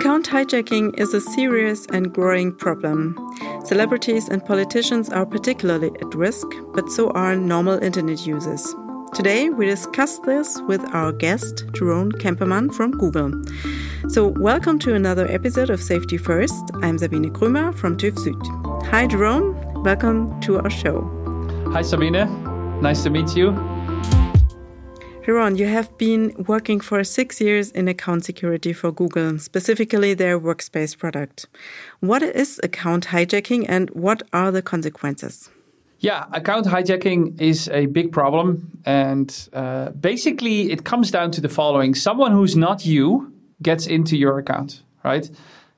Account hijacking is a serious and growing problem. Celebrities and politicians are particularly at risk, but so are normal internet users. Today, we discuss this with our guest, Jeroen Kemperman from Google. So, welcome to another episode of Safety First. I'm Sabine Krümer from TÜV Süd. Hi, Jeroen. Welcome to our show. Hi, Sabine. Nice to meet you. Jeroen, you have been working for six years in account security for Google, specifically their workspace product. What is account hijacking and what are the consequences? Yeah, account hijacking is a big problem. And uh, basically, it comes down to the following someone who's not you gets into your account, right?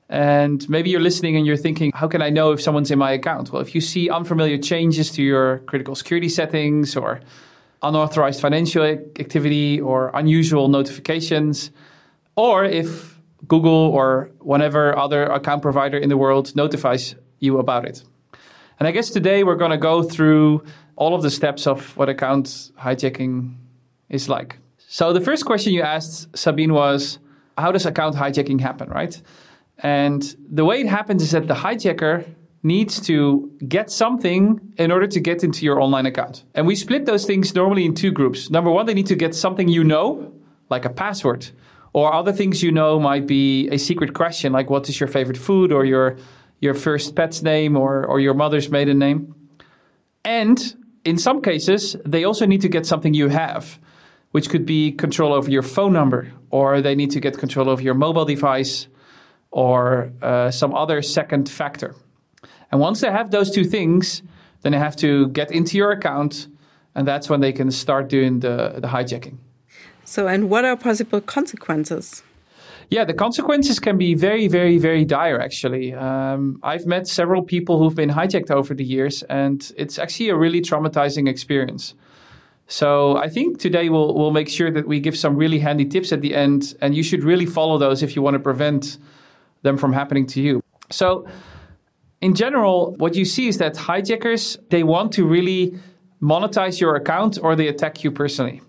And maybe you're listening and you're thinking, how can I know if someone's in my account? Well, if you see unfamiliar changes to your critical security settings or unauthorized financial activity or unusual notifications, or if Google or whatever other account provider in the world notifies you about it. And I guess today we're going to go through all of the steps of what account hijacking is like. So the first question you asked, Sabine, was how does account hijacking happen, right? And the way it happens is that the hijacker needs to get something in order to get into your online account. And we split those things normally in two groups. Number one, they need to get something you know, like a password, or other things you know might be a secret question, like what is your favorite food, or your your first pet's name, or or your mother's maiden name. And in some cases, they also need to get something you have, which could be control over your phone number, or they need to get control over your mobile device, or uh, some other second factor. And once they have those two things, then they have to get into your account, and that's when they can start doing the, the hijacking. So, and what are possible consequences? Yeah, the consequences can be very, very, very dire, actually. Um, I've met several people who've been hijacked over the years, and it's actually a really traumatizing experience. So I think today we'll, we'll make sure that we give some really handy tips at the end, and you should really follow those if you want to prevent them from happening to you. So, in general, what you see is that hijackers, they want to really monetize your account or they attack you personally.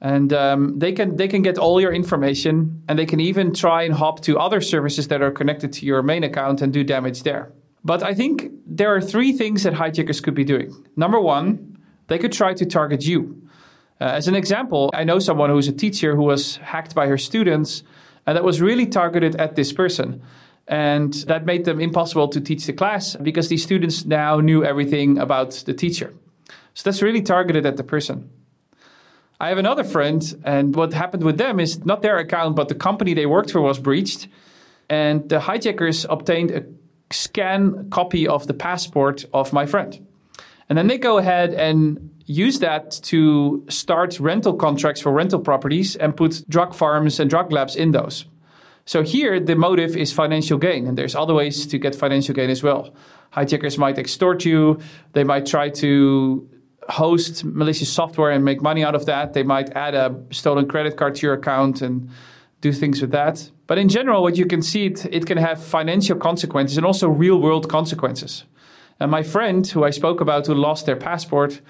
And um, they can they can get all your information and they can even try and hop to other services that are connected to your main account and do damage there. But I think there are three things that hijackers could be doing. Number one, they could try to target you. Uh, as an example, I know someone who's a teacher who was hacked by her students, and that was really targeted at this person. And that made them impossible to teach the class because these students now knew everything about the teacher. So that's really targeted at the person. I have another friend, and what happened with them is not their account, but the company they worked for was breached. And the hijackers obtained a scan copy of the passport of my friend. And then they go ahead and use that to start rental contracts for rental properties and put drug farms and drug labs in those. So here, the motive is financial gain, and there's other ways to get financial gain as well. Hijackers might extort you. They might try to host malicious software and make money out of that. They might add a stolen credit card to your account and do things with that. But in general, what you can see, it, it can have financial consequences and also real world consequences. And my friend, who I spoke about, who lost their passport,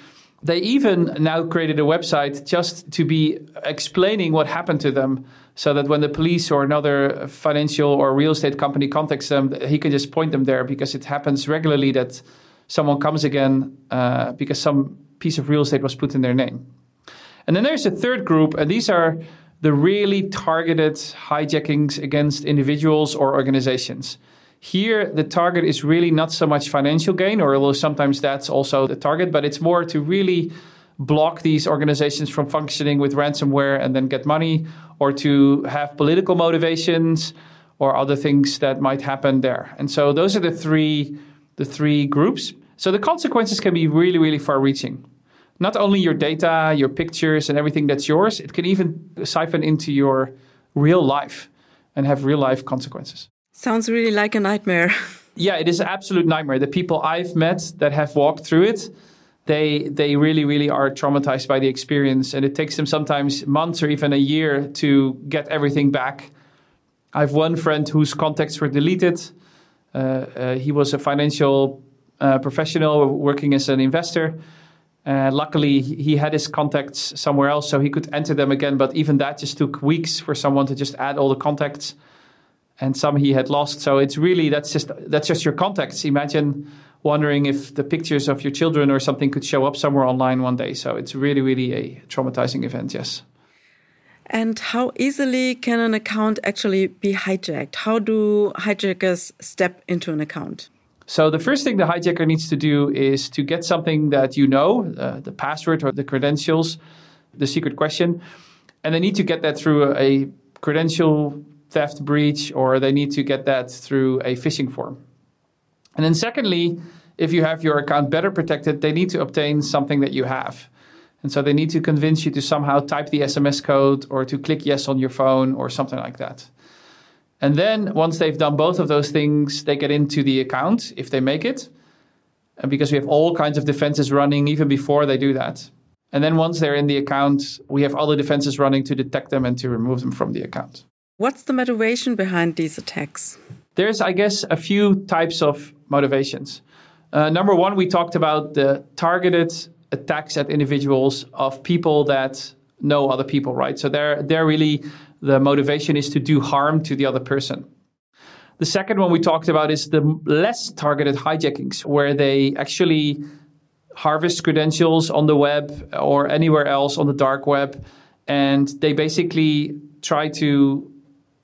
they even now created a website just to be explaining what happened to them so that when the police or another financial or real estate company contacts them, he can just point them there because it happens regularly that someone comes again uh, because some piece of real estate was put in their name. And then there's a third group, and these are the really targeted hijackings against individuals or organizations. Here, the target is really not so much financial gain, or although sometimes that's also the target, but it's more to really block these organizations from functioning with ransomware and then get money, or to have political motivations or other things that might happen there. And so those are the three the three groups. So the consequences can be really, really far reaching. Not only your data, your pictures, and everything that's yours, it can even siphon into your real life and have real life consequences. Sounds really like a nightmare. yeah, it is an absolute nightmare. The people I've met that have walked through it, they they really really are traumatized by the experience, and it takes them sometimes months or even a year to get everything back. I have one friend whose contacts were deleted. Uh, uh, he was a financial uh, professional working as an investor. Uh, luckily, he had his contacts somewhere else, so he could enter them again. But even that just took weeks for someone to just add all the contacts and some he had lost. So it's really that's just that's just your contacts. Imagine wondering if the pictures of your children or something could show up somewhere online one day. So it's really, really a traumatizing event. Yes. And how easily can an account actually be hijacked? How do hijackers step into an account? So the first thing the hijacker needs to do is to get something that you know, uh, the password or the credentials, the secret question, and they need to get that through a credential theft breach or they need to get that through a phishing form. And then secondly, if you have your account better protected, they need to obtain something that you have. And so they need to convince you to somehow type the SMS code or to click yes on your phone or something like that. And then once they've done both of those things, they get into the account if they make it. And because we have all kinds of defenses running even before they do that. And then once they're in the account, we have other defenses running to detect them and to remove them from the account. What's the motivation behind these attacks? There's, I guess, a few types of motivations. Uh, number one, we talked about the targeted attacks at individuals of people that know other people, right? So they're, they're really the motivation is to do harm to the other person. The second one we talked about is the less targeted hijackings, where they actually harvest credentials on the web or anywhere else on the dark web, and they basically try to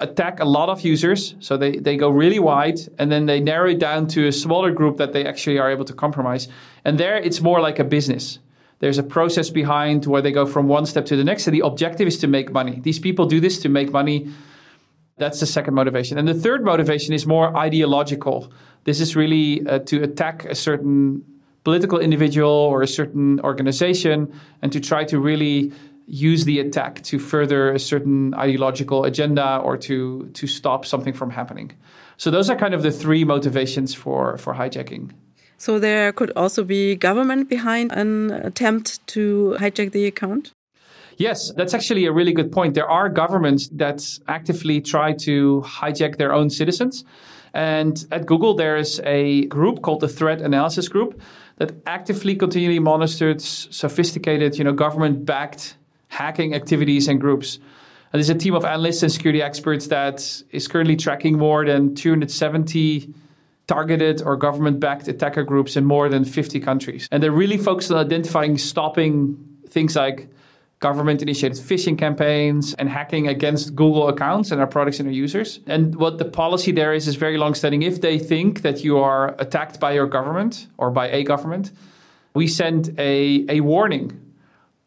attack a lot of users. So they, they go really wide and then they narrow it down to a smaller group that they actually are able to compromise. And there it's more like a business. There's a process behind where they go from one step to the next. And the objective is to make money. These people do this to make money. That's the second motivation. And the third motivation is more ideological. This is really uh, to attack a certain political individual or a certain organization and to try to really use the attack to further a certain ideological agenda or to to stop something from happening. So those are kind of the three motivations for for hijacking. So there could also be government behind an attempt to hijack the account? Yes, that's actually a really good point. There are governments that actively try to hijack their own citizens. And at Google, there is a group called the Threat Analysis Group that actively continually monitors sophisticated, you know, government-backed hacking activities and groups. And there's a team of analysts and security experts that is currently tracking more than 270 targeted or government backed attacker groups in more than 50 countries. And they're really focused on identifying, stopping things like government initiated phishing campaigns and hacking against Google accounts and our products and our users. And what the policy there is is very long standing. If they think that you are attacked by your government or by a government, we send a, a warning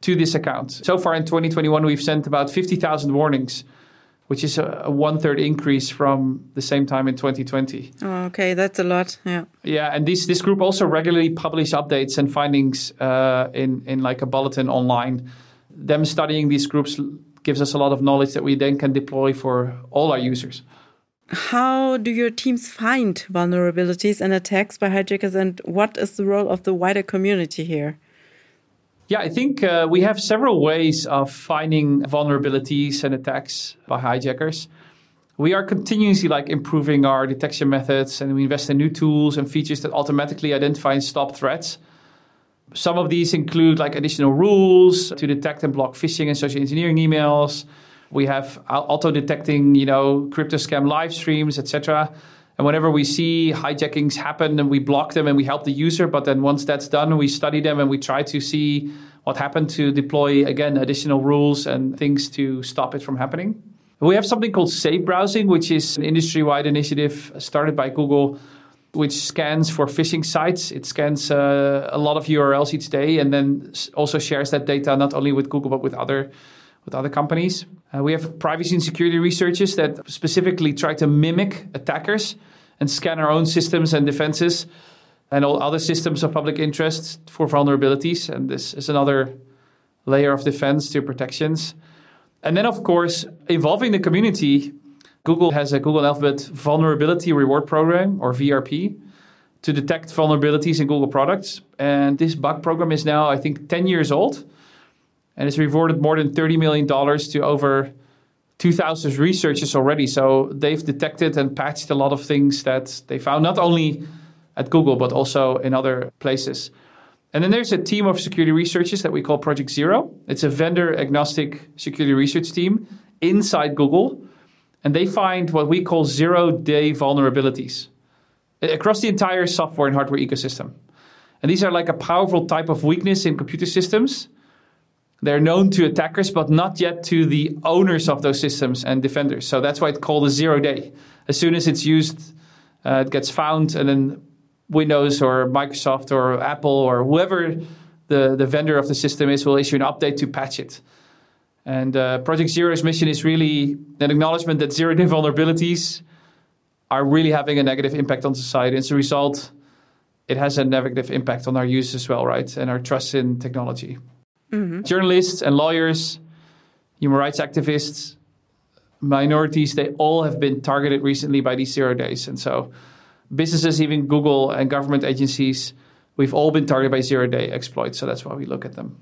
to this account. So far in 2021, we've sent about 50,000 warnings, which is a, a one third increase from the same time in 2020. Oh, okay, that's a lot. Yeah. Yeah, and this this group also regularly publish updates and findings uh, in in like a bulletin online. Them studying these groups gives us a lot of knowledge that we then can deploy for all our users. How do your teams find vulnerabilities and attacks by hijackers, and what is the role of the wider community here? Yeah, I think uh, we have several ways of finding vulnerabilities and attacks by hijackers. We are continuously like improving our detection methods and we invest in new tools and features that automatically identify and stop threats. Some of these include like additional rules to detect and block phishing and social engineering emails. We have auto detecting, you know, crypto scam live streams, etc. And whenever we see hijackings happen, and we block them and we help the user. But then once that's done, we study them and we try to see what happened to deploy, again, additional rules and things to stop it from happening. We have something called Safe Browsing, which is an industry wide initiative started by Google, which scans for phishing sites. It scans uh, a lot of URLs each day and then also shares that data not only with Google, but with other with other companies. Uh, we have privacy and security researchers that specifically try to mimic attackers and scan our own systems and defenses and all other systems of public interest for vulnerabilities. And this is another layer of defense to protections. And then, of course, involving the community, Google has a Google Alphabet Vulnerability Reward Program, or VRP, to detect vulnerabilities in Google products. And this bug program is now, I think, 10 years old and it's rewarded more than $30 million to over 2,000 researchers already. So they've detected and patched a lot of things that they found, not only at Google, but also in other places. And then there's a team of security researchers that we call Project Zero. It's a vendor agnostic security research team inside Google. and they find what we call zero day vulnerabilities across the entire software and hardware ecosystem. And these are like a powerful type of weakness in computer systems. They're known to attackers, but not yet to the owners of those systems and defenders. So that's why it's called a zero day. As soon as it's used, uh, it gets found, and then Windows or Microsoft or Apple or whoever the, the vendor of the system is will issue an update to patch it. And uh, Project Zero's mission is really an acknowledgement that zero day vulnerabilities are really having a negative impact on society. As a result, it has a negative impact on our use as well, right? And our trust in technology. Mm-hmm. Journalists and lawyers, human rights activists, minorities, they all have been targeted recently by these zero days. And so businesses, even Google and government agencies, we've all been targeted by zero day exploits. So that's why we look at them.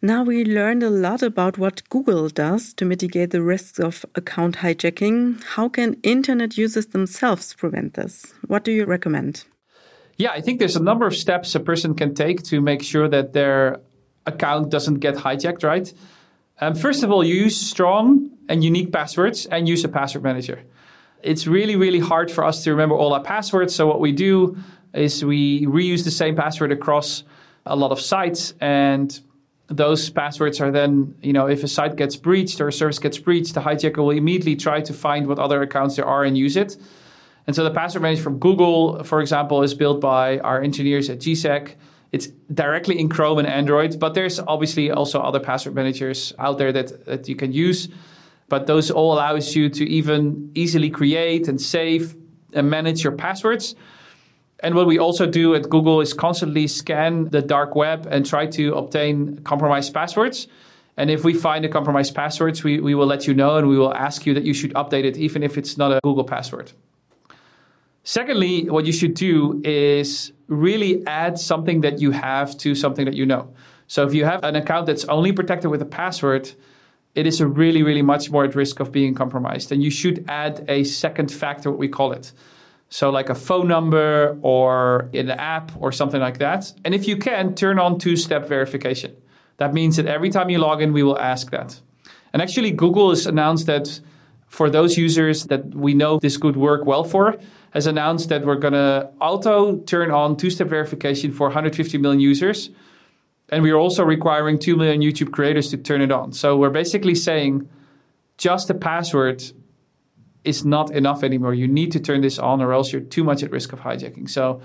Now we learned a lot about what Google does to mitigate the risks of account hijacking. How can internet users themselves prevent this? What do you recommend? Yeah, I think there's a number of steps a person can take to make sure that their account doesn't get hijacked, right? Um, first of all, you use strong and unique passwords and use a password manager. It's really, really hard for us to remember all our passwords. So, what we do is we reuse the same password across a lot of sites. And those passwords are then, you know, if a site gets breached or a service gets breached, the hijacker will immediately try to find what other accounts there are and use it. And so the password manager from Google, for example, is built by our engineers at GSEC. It's directly in Chrome and Android, but there's obviously also other password managers out there that, that you can use. But those all allows you to even easily create and save and manage your passwords. And what we also do at Google is constantly scan the dark web and try to obtain compromised passwords. And if we find a compromised passwords, we, we will let you know and we will ask you that you should update it, even if it's not a Google password. Secondly, what you should do is really add something that you have to something that you know. So if you have an account that's only protected with a password, it is a really, really much more at risk of being compromised. And you should add a second factor, what we call it. So, like a phone number or an app or something like that. And if you can, turn on two step verification. That means that every time you log in, we will ask that. And actually, Google has announced that for those users that we know this could work well for, has announced that we're going to auto turn on two step verification for 150 million users. And we're also requiring 2 million YouTube creators to turn it on. So we're basically saying just a password is not enough anymore. You need to turn this on, or else you're too much at risk of hijacking. So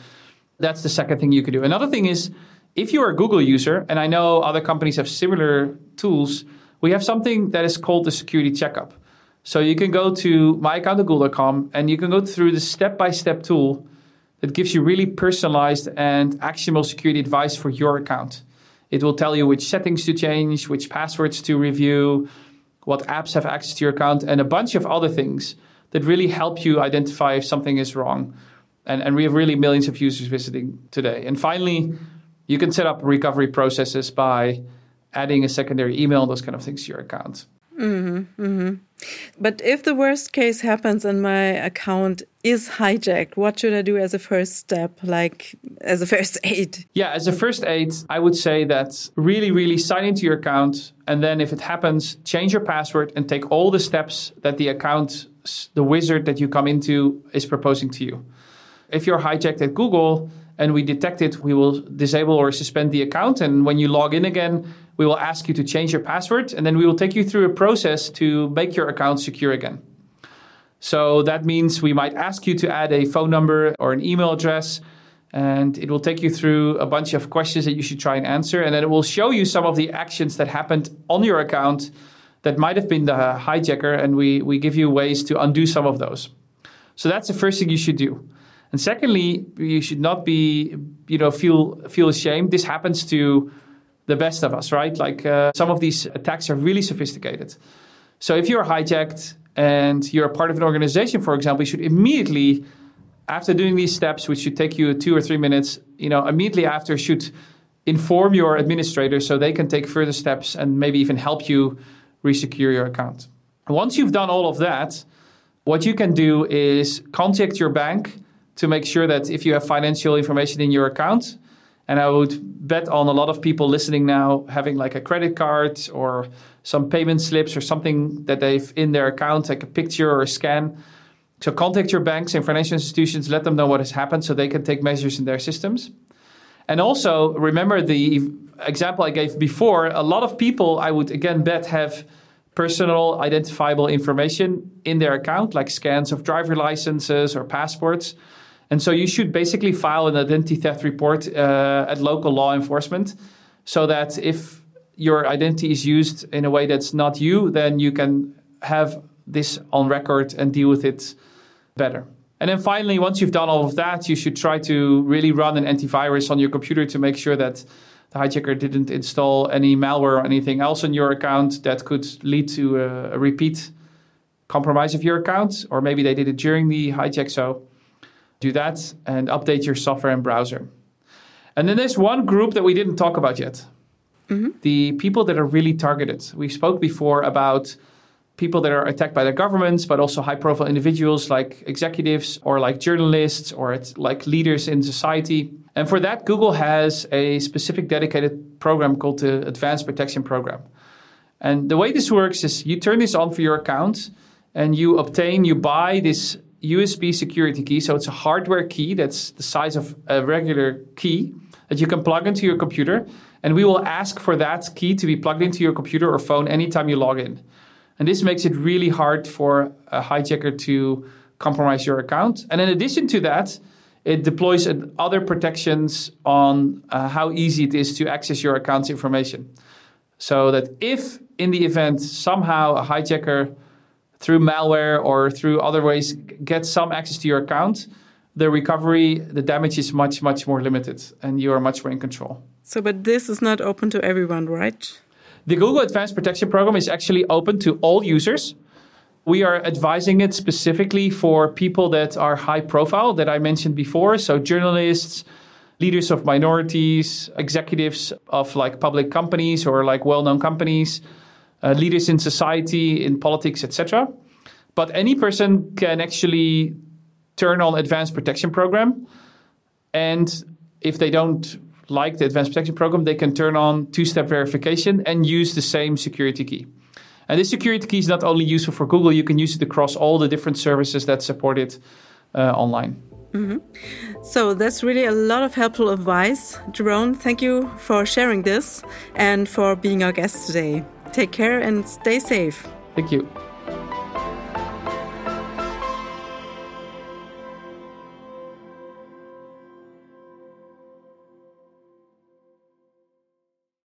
that's the second thing you could do. Another thing is if you're a Google user, and I know other companies have similar tools, we have something that is called the security checkup. So you can go to myaccount.google.com and you can go through the step by step tool that gives you really personalized and actionable security advice for your account. It will tell you which settings to change, which passwords to review, what apps have access to your account, and a bunch of other things that really help you identify if something is wrong. And, and we have really millions of users visiting today. And finally, you can set up recovery processes by adding a secondary email, those kind of things to your account. Mm-hmm, mm-hmm. But if the worst case happens and my account is hijacked, what should I do as a first step, like as a first aid? Yeah, as a first aid, I would say that really, really sign into your account. And then if it happens, change your password and take all the steps that the account, the wizard that you come into, is proposing to you. If you're hijacked at Google, and we detect it, we will disable or suspend the account. And when you log in again, we will ask you to change your password, and then we will take you through a process to make your account secure again. So that means we might ask you to add a phone number or an email address, and it will take you through a bunch of questions that you should try and answer. And then it will show you some of the actions that happened on your account that might have been the hijacker, and we, we give you ways to undo some of those. So that's the first thing you should do. And secondly, you should not be, you know, feel feel ashamed. This happens to the best of us, right? Like uh, some of these attacks are really sophisticated. So if you're hijacked and you're a part of an organization, for example, you should immediately, after doing these steps, which should take you two or three minutes, you know, immediately after should inform your administrator so they can take further steps and maybe even help you resecure your account. Once you've done all of that, what you can do is contact your bank to make sure that if you have financial information in your account, And I would bet on a lot of people listening now having like a credit card or some payment slips or something that they've in their account, like a picture or a scan. So contact your banks and financial institutions, let them know what has happened so they can take measures in their systems. And also remember the example I gave before, a lot of people I would again bet have personal identifiable information in their account, like scans of driver licenses or passports. And so you should basically file an identity theft report uh, at local law enforcement so that if your identity is used in a way that's not you, then you can have this on record and deal with it better. And then finally, once you've done all of that, you should try to really run an antivirus on your computer to make sure that the hijacker didn't install any malware or anything else on your account that could lead to a, a repeat compromise of your account, or maybe they did it during the hijack. So do that and update your software and browser. And then there's one group that we didn't talk about yet. Mm-hmm. The people that are really targeted. We spoke before about people that are attacked by their governments, but also high profile individuals like executives or like journalists or like leaders in society. And for that, Google has a specific dedicated program called the Advanced Protection Program. And the way this works is you turn this on for your account and you obtain, you buy this USB security key. So it's a hardware key that's the size of a regular key that you can plug into your computer. And we will ask for that key to be plugged into your computer or phone anytime you log in. And this makes it really hard for a hijacker to compromise your account. And in addition to that, it deploys other protections on uh, how easy it is to access your account's information. So that if in the event somehow a hijacker through malware or through other ways get some access to your account, the recovery, the damage is much, much more limited and you are much more in control. So, but this is not open to everyone, right? The Google Advanced Protection Program is actually open to all users. We are advising it specifically for people that are high profile that I mentioned before. So, journalists, leaders of minorities, executives of like public companies or like well known companies, uh, leaders in society, in politics, etc. But any person can actually turn on Advanced Protection Program. And if they don't like the Advanced Protection Program, they can turn on two step verification and use the same security key. And this security key is not only useful for Google, you can use it across all the different services that support it uh, online. Mm-hmm. So that's really a lot of helpful advice. Jeroen, thank you for sharing this and for being our guest today. Take care and stay safe. Thank you.